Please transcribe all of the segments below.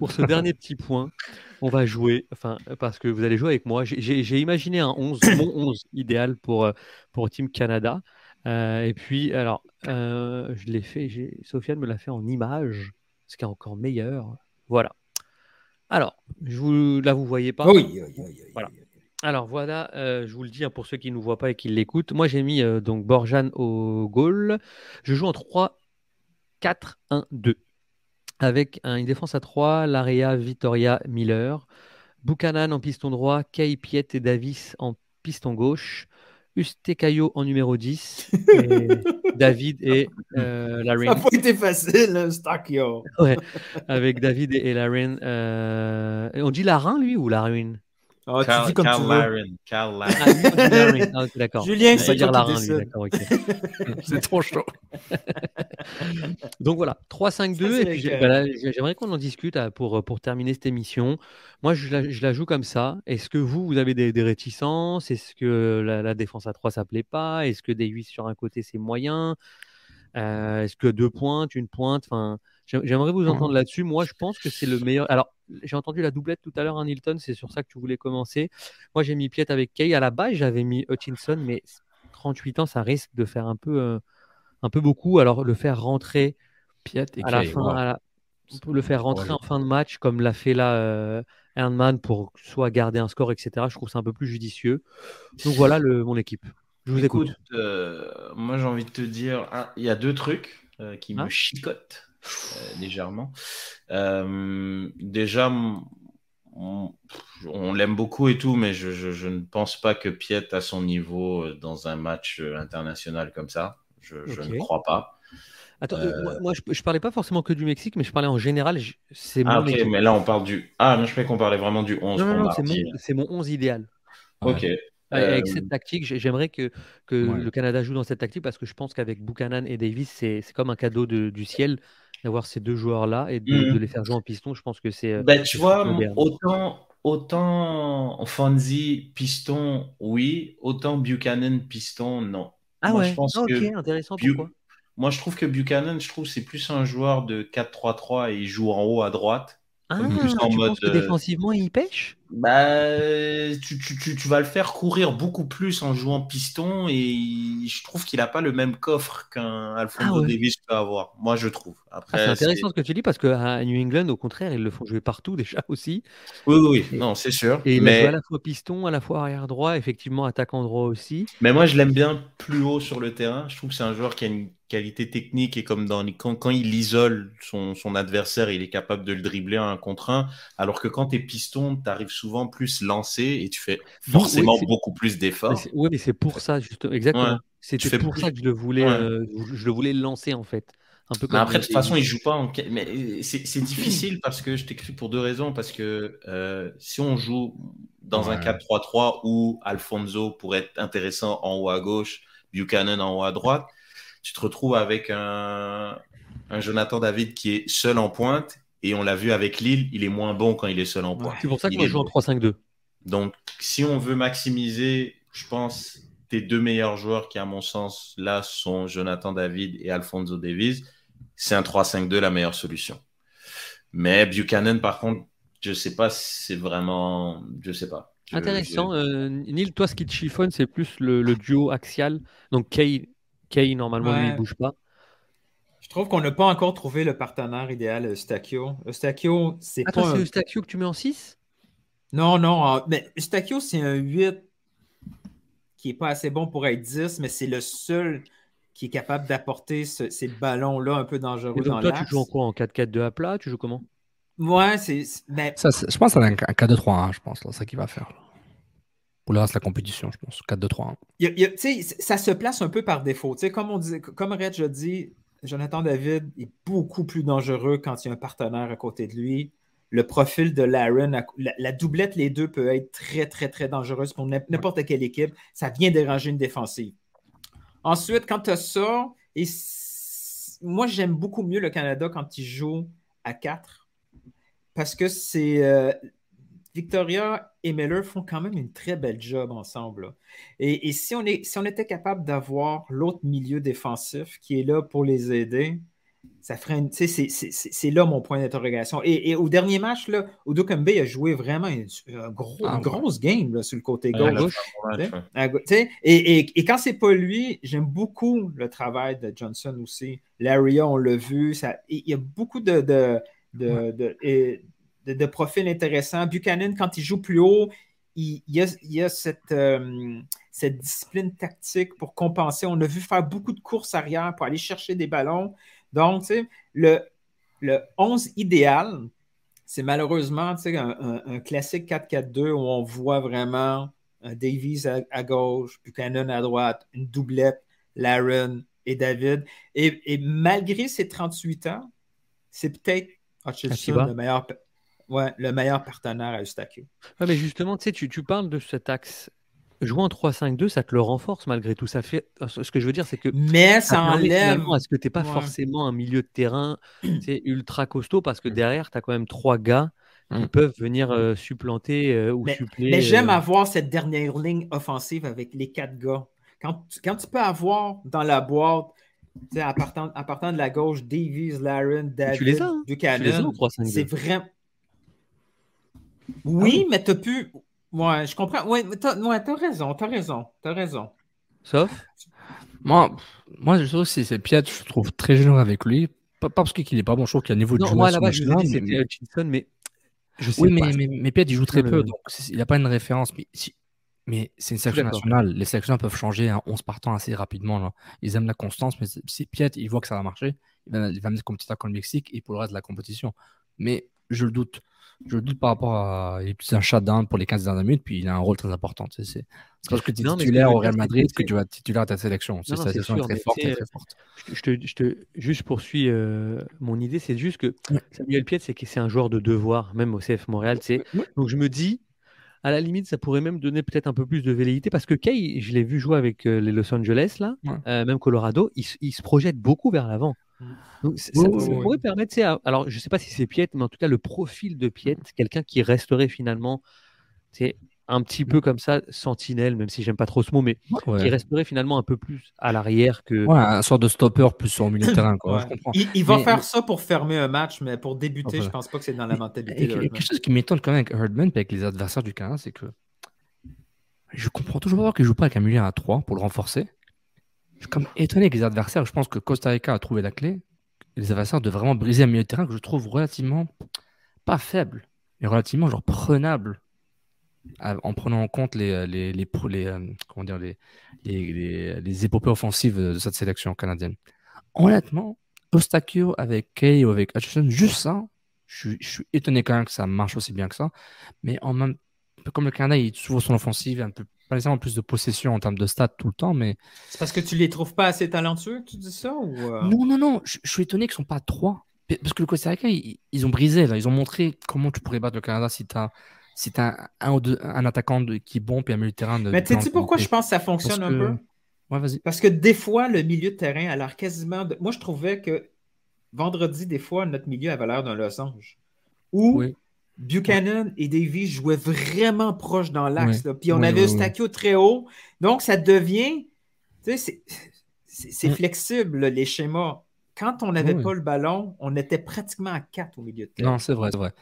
Pour ce dernier petit point, on va jouer, enfin, parce que vous allez jouer avec moi. J'ai- imaginé un 11, mon 11 idéal pour, euh, pour Team Canada. Euh, et puis, alors, euh, je l'ai fait, Sofiane me l'a fait en image, ce qui est encore meilleur. Voilà. Alors, je vous, là, vous voyez pas. Oui, oui, oui. Voilà. Alors voilà, euh, je vous le dis hein, pour ceux qui ne nous voient pas et qui l'écoutent. Moi, j'ai mis donc Borjan au goal. Je joue en 3-4-1-2 avec un- une défense à 3, Larea, Vittoria, Miller, Buchanan en piston droit, Kay, Piet et Davis en piston gauche, Ustekayo en numéro 10, et David et euh, Ça n'a pas été facile, hein, Stakio. Ouais, avec David et, et euh, on dit Larin, lui, ou Larin Ah, tu Carl, dis comme Carl tu veux. Laren, Carl Laren. Ah, Larin. Ah, ok, d'accord. Julien, c'est dire Larin, lui, d'accord, ok. C'est trop chaud. Donc voilà, 3-5-2. Ça, Et c'est puis j'ai- lequel bah là, j'ai- j'aimerais qu'on en discute euh, pour, pour terminer cette émission. Moi, je la, je la joue comme ça. Est-ce que vous, vous avez des, des réticences? Est-ce que la, la défense à 3, ça plaît pas? Est-ce que des 8 sur un côté, c'est moyen? Euh, Est-ce que deux pointes, une pointe? Enfin, j'ai- J'aimerais vous entendre là-dessus. Moi, je pense que c'est le meilleur. Alors, j'ai entendu la doublette tout à l'heure, hein, Nilton. C'est sur ça que tu voulais commencer. Moi, j'ai mis Piet avec Kay. À la base, j'avais mis Hutchinson, mais 38 ans, ça risque de faire un peu, euh, un peu beaucoup. Alors, le faire rentrer Piet et à la fin, wow. à la- pour le faire rentrer Ouais. en fin de match, comme l'a fait là euh, Erdmann pour soit garder un score, etc. Je trouve ça un peu plus judicieux. Donc voilà le, mon équipe. Je vous écoute. Écoute, euh, moi j'ai envie de te dire, il y a deux trucs euh, qui Ah. me chicotent euh, légèrement. Euh, déjà, on, on l'aime beaucoup et tout, mais je, je- je ne pense pas que Piet a son niveau euh, dans un match euh, international comme ça. Je, ne crois pas. Attends, Euh, euh, moi, moi, je, je parlais pas forcément que du Mexique, mais je parlais en général. C'est Ah mon ok, équipe. mais là on parle du... Ah, non, je croyais qu'on parlait vraiment du 11 Non, non, pour non, c'est mon, c'est mon 11 idéal. Ok. Avec Euh, cette tactique, j'ai- j'aimerais que, que Ouais. le Canada joue dans cette tactique parce que je pense qu'avec Buchanan et Davis, c'est c'est comme un cadeau de- du ciel d'avoir ces deux joueurs-là et de, Mhm. de les faire jouer en piston. Je pense que c'est. Ben, tu vois, moderne. autant, autant Fonzie, piston, oui, autant Buchanan, piston, non. Ah Moi, ouais, je pense Ah, ok, que intéressant. Bu- Pourquoi? Moi, je trouve que Buchanan, je trouve c'est plus un joueur de 4-3-3 et il joue en haut à droite. Ah, plus en tu mode, penses que euh, défensivement, il pêche? Bah, tu, tu, tu, tu vas le faire courir beaucoup plus en jouant piston et je trouve qu'il n'a pas le même coffre qu'un Alfonso Ah ouais. Davis peut avoir. Moi, je trouve. Ah, c'est intéressant ce que tu dis parce qu'à New England, au contraire, ils le font jouer partout déjà aussi. Oui, oui. Et- non, c'est sûr. Et il mais... joue à la fois piston, à la fois arrière droit, effectivement attaquant droit aussi. Mais moi, je l'aime bien plus haut sur le terrain. Je trouve que c'est un joueur qui a une qualité technique et comme dans les- quand, quand il isole son, son adversaire, il est capable de le dribbler un contre un. Alors que quand tu es piston, tu arrives souvent plus lancé et tu fais forcément oui, beaucoup plus d'efforts. Ouais, mais c'est pour ça, justement. Exactement. Ouais. C'était pour plus- ça que je le voulais, Ouais. euh, je le voulais lancer en fait. Un peu Mais comme après, de toute façon, il joue pas en. Mais c'est c'est difficile parce que je t'écris pour deux raisons. Parce que euh, si on joue dans un Ouais. 4-3-3 où Alfonso pourrait être intéressant en haut à gauche, Buchanan en haut à droite, tu te retrouves avec un, un Jonathan David qui est seul en pointe. Et on l'a vu avec Lille, il est moins bon quand il est seul en pointe. C'est pour ça je joue en bon. 3-5-2. Donc, si on veut maximiser, je pense, tes deux meilleurs joueurs qui, à mon sens, là, sont Jonathan David et Alfonso Davis, c'est un 3-5-2 la meilleure solution. Mais Buchanan, par contre, je sais pas si c'est vraiment. Je sais pas. Je- Intéressant. je- Euh, Neil, toi, ce qui te chiffonne, c'est plus le, le duo axial. Donc Kay, Kay normalement, lui, Ouais. il bouge pas. Je trouve qu'on n'a pas encore trouvé le partenaire idéal à Eustachio. Eustachio, c'est Attends, pas. c'est un- Eustachio que tu mets en 6 Non, non, en- mais Eustachio, c'est un 8 qui n'est pas assez bon pour être 10, mais c'est le seul qui est capable d'apporter ce- ces ballons-là un peu dangereux Et dans donc toi, tu joues en quoi? En 4-4-2 à plat? Tu joues comment? Ouais, c'est. c'est- mais Ça, c'est- je pense que c'est un, un 4-2-3-1, je pense, là, c'est ça qu'il va faire. là. Pour le reste de la compétition, je pense. 4-2-3-1. il y a- il y a- tu sais, ça se place un peu par défaut. Tu sais, comme on dit, comme Reg a dit, Jonathan David est beaucoup plus dangereux quand il y a un partenaire à côté de lui. Le profil de Laren, la, la doublette, les deux, peut être très, très, très dangereuse pour n'im- n'importe quelle équipe. Ça vient déranger une défensive. Ensuite, quand tu as ça, et moi, j'aime beaucoup mieux le Canada quand il joue à 4 parce que c'est. euh, Victoria et Miller font quand même une très belle job ensemble. là. Et, et si, on est, si on était capable d'avoir l'autre milieu défensif qui est là pour les aider, ça ferait une. c'est- c'est- C'est c'est là mon point d'interrogation. Et, et au dernier match, là, Udo Kembe a joué vraiment une, un gros- Ah, une grosse game là, sur le côté gauche. Et, et- et quand c'est pas lui, j'aime beaucoup le travail de Johnson aussi. Laria, on l'a vu. ça- Il y a beaucoup de, de, de, de- et- de- de profils intéressants. Buchanan, quand il joue plus haut, il, il y a, il y a cette, euh, cette discipline tactique pour compenser. On a vu faire beaucoup de courses arrière pour aller chercher des ballons. Donc, tu sais, le, le 11 idéal, c'est malheureusement un, un- un classique 4-4-2 où on voit vraiment un Davies à, à gauche, Buchanan à droite, une doublette, Laren et David. Et, et malgré ses 38 ans, c'est peut-être Hutchinson Akiba. le meilleur, ouais, le meilleur partenaire à Eustachio. Ouais, mais justement, tu sais, tu, tu parles de cet axe. Jouer en 3-5-2, ça te le renforce malgré tout. Ça fait... Ce que je veux dire, c'est que Mais ça enlève. finalement à ce que tu n'es pas Ouais. forcément un milieu de terrain ultra costaud parce que derrière, tu as quand même trois gars qui Mm. peuvent venir euh, supplanter euh, ou Mais, suppléer. mais j'aime euh, avoir cette dernière ligne offensive avec les quatre gars. Quand, tu- quand tu peux avoir dans la boîte, tu sais, à partant, à partant de la gauche, Davies, Laren, David, hein. Buchanan, en 3-5-2. c'est vraiment. Oui, mais tu pu. Ouais, je comprends. Ouais, mais t'as ouais, t'as raison, t'as raison, t'as raison. Sauf? Moi, moi, je trouve que c'est c'est Piet, je trouve très généreux avec lui. Pas, pas parce qu'il est pas bon, je trouve qu'il y a un niveau de Non, jeu moi là-bas, je dit mais- Hutchinson, mais je sais Oui, pas. mais, mais, mais Piet, il joue très peu, donc c'est- il n'a pas une référence. Mais, si- mais c'est une sélection nationale. Les sélections peuvent changer à 11 partants assez rapidement. Là. Ils aiment la constance, mais c'est- si Piet, il voit que ça va marcher, il va, il va mettre comme petit comme le Mexique et pour le reste de la compétition. Mais je le doute. Je doute par rapport à. Il est plus un shutdown pour les 15 dernières minutes, puis il a un rôle très important. tu sais, C'est parce que tu es Non, titulaire au Real Madrid que tu vas être titulaire à ta sélection. C'est- c'est sélection est sûr, très mais forte, très, très forte. Je te, je te- juste poursuis euh, mon idée, c'est juste que Ouais. Samuel Piet, c'est que c'est un joueur de devoir, même au CF Montréal. Ouais. Donc je me dis, à la limite, ça pourrait même donner peut-être un peu plus de velléité parce que Kay, je l'ai vu jouer avec euh, les Los Angeles, là, Ouais. euh, même Colorado, il, il se projette beaucoup vers l'avant. Donc, ça, pourrait permettre, alors je ne sais pas si c'est Piet, mais en tout cas, le profil de Piet, quelqu'un qui resterait finalement sais, un petit peu comme ça, sentinelle, même si j'aime pas trop ce mot, mais Ouais. qui resterait finalement un peu plus à l'arrière que. Ouais, un sort de stopper plus sur le milieu de terrain. Quoi. Ouais. Je comprends. Il, il va Mais- faire mais- ça pour fermer un match, mais pour débuter, Voilà. je pense pas que c'est dans la mentalité et- de quelque chose qui m'étonne quand même avec Herdman et avec les adversaires du Canada, c'est que je comprends toujours pas qu'il joue pas avec un milieu à 3 pour le renforcer. Je suis comme étonné que les adversaires, je pense que Costa Rica a trouvé la clé. Les adversaires de vraiment briser un milieu de terrain que je trouve relativement pas faible, mais relativement genre prenable en prenant en compte les, les, les, les, euh, comment dire, les, épopées offensives de cette sélection canadienne. Honnêtement, Ostachio avec Kay ou avec Hutchinson, juste ça, je suis, étonné quand même que ça marche aussi bien que ça. Mais en même comme le Canada, il est souvent son offensive, un peu, pas nécessairement plus de possession en termes de stats tout le temps, mais C'est parce que tu les trouves pas assez talentueux que tu dis ça ou euh? non, non, non, je, je suis étonné qu'ils ne sont pas trois. Parce que le Costa Rica, ils, ils ont brisé, là. Ils ont montré comment tu pourrais battre le Canada si tu as, si as un, ou deux, un attaquant de, qui est bon puis un milieu de terrain de. Mais tu sais pourquoi je pense que ça fonctionne Parce un que- peu? Ouais, vas-y. Parce que des fois, le milieu de terrain a l'air quasiment. de- Moi, je trouvais que vendredi, des fois, notre milieu avait l'air d'un losange. Oui. Buchanan et Davies jouaient vraiment proche dans l'axe. Puis on Oui, avait Eustachio très haut. Donc, ça devient. Tu sais, c'est- Mm. flexible, là, les schémas. Quand on n'avait Oui. pas le ballon, on était pratiquement à 4 au milieu de terrain. Non, c'est vrai, c'est vrai.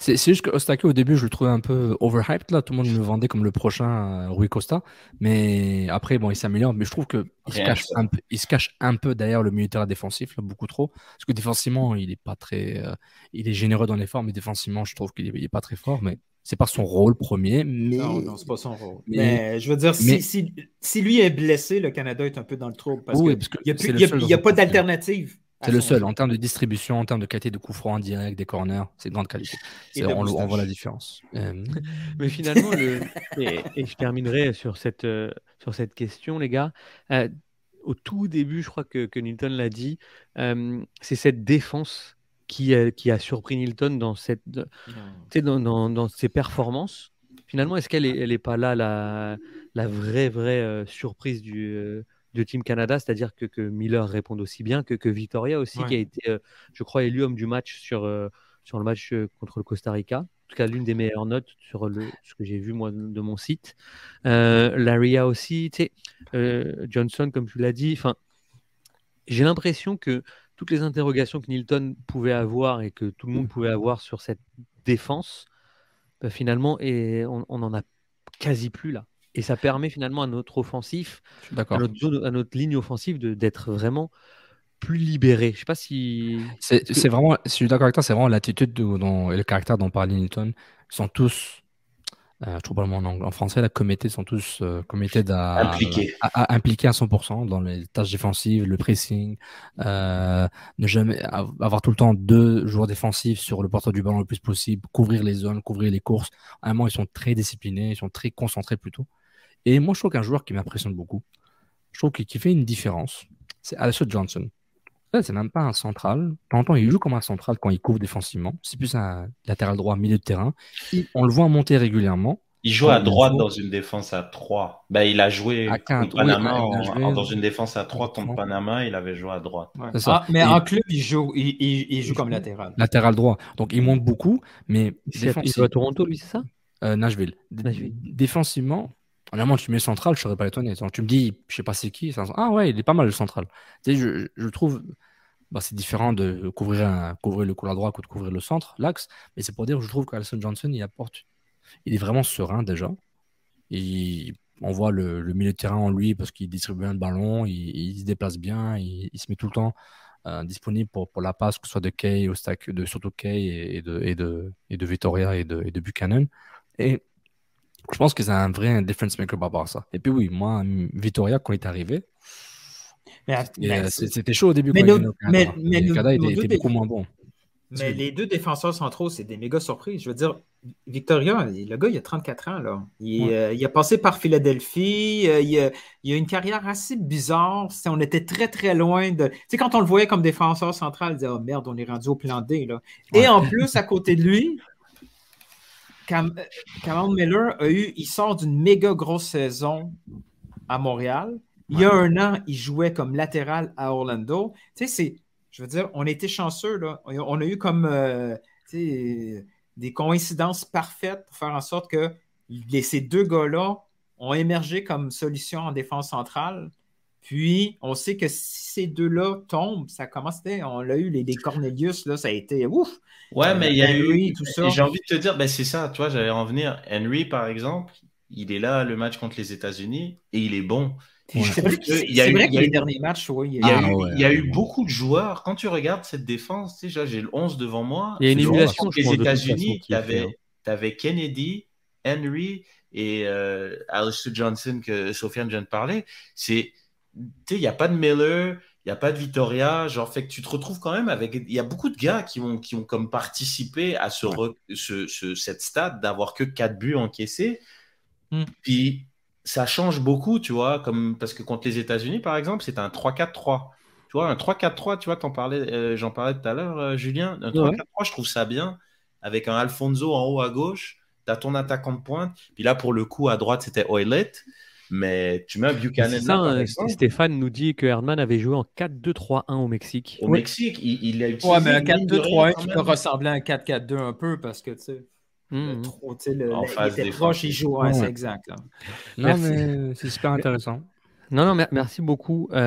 C'est juste que Ostake, au début, je le trouvais un peu overhyped. Là, tout le monde me le vendait comme le prochain euh, Rui Costa. Mais après, bon, il s'améliore. Mais je trouve qu'il se, cache un peu- il se cache un peu derrière le milieu de terrain défensif, là, beaucoup trop. Parce que défensivement, il est pas très. euh, il est généreux dans l'effort, mais défensivement, je trouve qu'il est, il est pas très fort. Mais c'est pas son rôle premier. Mais Non, non, c'est pas son rôle. mais- Mais, je veux dire, si, mais- si, si lui est blessé, le Canada est un peu dans le trouble parce Oui, qu'il n'y a, plus- y y pas d'alternative. C'est le seul en termes de distribution, en termes de qualité de coups francs en direct, des corners, c'est de grande qualité. On, voit la différence. Euh, Mais finalement, le... et, et je terminerai sur cette, euh, sur cette question, les gars. Euh, au tout début, je crois que, que Nilton l'a dit, euh, c'est cette défense qui, a- qui a surpris Nilton dans, cette, tu sais, dans, dans, dans ses performances. Finalement, est-ce qu'elle n'est elle est pas là, la, la vraie, vraie euh, surprise du, euh, de Team Canada C'est-à-dire que, que Miller réponde aussi bien que, que Victoria aussi, Ouais. qui a été, euh, je crois, élu homme du match sur, euh, sur le match euh, contre le Costa Rica. En tout cas, l'une des meilleures notes sur le, ce que j'ai vu moi de mon site. Laria aussi, tu sais, Johnson, comme tu l'as dit. Enfin, j'ai l'impression que toutes les interrogations que Nilton pouvait avoir et que tout le monde pouvait avoir sur cette défense, bah, finalement, et on, on en a quasi plus là. Et ça permet finalement à notre offensif, à notre, zone- à notre ligne offensive de- d'être vraiment plus libéré. Je sais pas si. C'est que- vraiment, je suis d'accord avec toi, c'est vraiment l'attitude dont- et le caractère dont parlait Newton. Ils sont tous, euh, je trouve pas le mot en, anglais- en français, la committed, sont tous euh, committed à, Impliqués. à, à- impliqués à 100% dans les tâches défensives, le pressing, euh, ne jamais av- avoir tout le temps deux joueurs défensifs sur le porteur du ballon le plus possible, couvrir les zones, couvrir les courses. Vraiment, ils sont très disciplinés, ils sont très concentrés plutôt. Et moi, je trouve qu'un joueur qui m'impressionne beaucoup, je trouve qu'il qui fait une différence, c'est Alistair Johnson. Là, c'est même pas un central. Temps, il joue comme un central quand il couvre défensivement. C'est plus un latéral droit, milieu de terrain. On le voit monter régulièrement. Il joue à droite joue- dans une défense à 3. Ben, il a joué À contre Panama oui, il a en- joué en- dans une défense à 3 à contre. Panama. Il avait joué à droite. Ouais. Ah, mais en club, il joue, il, il- il joue comme latéral. Latéral droit. Donc, il monte beaucoup, mais Il joue à Toronto, lui, c'est ça? Euh, Nashville. Défensivement, honnêtement, tu mets central, je serais pas étonné. Tu me dis, je sais pas c'est qui. ça- Ah ouais, il est pas mal le central. Je, trouve, bah, c'est différent de couvrir, un, couvrir le couloir droit que de couvrir le centre, l'axe. Mais c'est pour dire, je trouve qu'Alison Johnson, il apporte, il est vraiment serein déjà. Il, on voit le, milieu de terrain en lui parce qu'il distribue bien le ballon, il, se déplace bien, il, se met tout le temps euh, disponible pour, la passe, que ce soit de Kay, de, surtout Kay et, et de, et, de, et de Vittoria et de, et de Buchanan. Et je pense que c'est un vrai difference maker par rapport à ça. Et puis oui, moi, Vittoria, quand il est arrivé, euh, c'était chaud au début mais quand nos- il est venu au mais- Canada. mais nos- nos était, beaucoup moins bon. mais les deux défenseurs centraux, c'est des méga surprises. Je veux dire, Victoria, le gars, il a 34 ans. Là. Il, Ouais. euh, il a passé par Philadelphie. euh, il, a, il a une carrière assez bizarre. On était très, très loin de. Tu sais, quand on le voyait comme défenseur central, on disait Oh merde, on est rendu au plan D. Là. Et en plus, à côté de lui, Cam, euh, Cameron Miller a eu, il sort d'une méga grosse saison à Montréal. Il y a un an, il jouait comme latéral à Orlando. Tu sais, c'est, je veux dire, on était chanceux, là. On a- eu comme, euh, des coïncidences parfaites pour faire en sorte que les- ces deux gars-là ont émergé comme solution en défense centrale. Puis, on sait que si ces deux-là tombent, ça commence, on l'a eu, les, les Cornelius, là, ça a été ouf. Ouais, mais il y a Henry, eu. tout ça. J'ai envie de te dire, ben c'est ça, tu vois, j'allais en venir. Henry, par exemple, il est là le match contre les États-Unis et il est bon. C'est vrai, il y a eu- vrai il que y a les eu- derniers matchs, oui, Il y a, Ah eu, ouais, il y a ouais, eu ouais. beaucoup de joueurs. Quand tu regardes cette défense, tu sais, j'ai le 11 devant moi. Il y a une Le 11 émulation, contre les États-Unis, tu fait, hein. avais, Kennedy, Henry et euh, Alistair Johnson que Sofiane vient de parler. C'est, il n'y a pas de Miller, il n'y a pas de Vittoria. Genre, fait que tu te retrouves quand même avec. Il y a beaucoup de gars qui ont, qui ont comme participé à ce, re- ce, ce- cette stade d'avoir que 4 buts encaissés. Hmm. Puis ça change beaucoup, tu vois, comme parce que contre les États-Unis, par exemple, c'est un 3-4-3. Tu vois, un 3-4-3, tu vois, t'en parlais, euh, j'en parlais tout à l'heure, euh, Julien. Un 3-4-3, je trouve ça bien. Avec un Alfonso en haut à gauche, t'as ton attaquant de pointe. Puis là, pour le coup, à droite, c'était Oilet. Mais tu mets un Buchanan là, ça, par hein, exemple. Stéphane nous dit que Herdman avait joué en 4-2-3-1 au Mexique. Au Mexique, il, il a utilisé. Ouais, mais un une ligne de 4-2-3-1 rien qui peut ressembler à un 4-4-2 un peu parce que, tu sais, Mhm. trop, tu sais, le- En il était défensive. proche, il joue. Ouais, Ouais. c'est exact. là. Non, Merci. mais c'est super intéressant. Non, non, mer- merci beaucoup. Euh,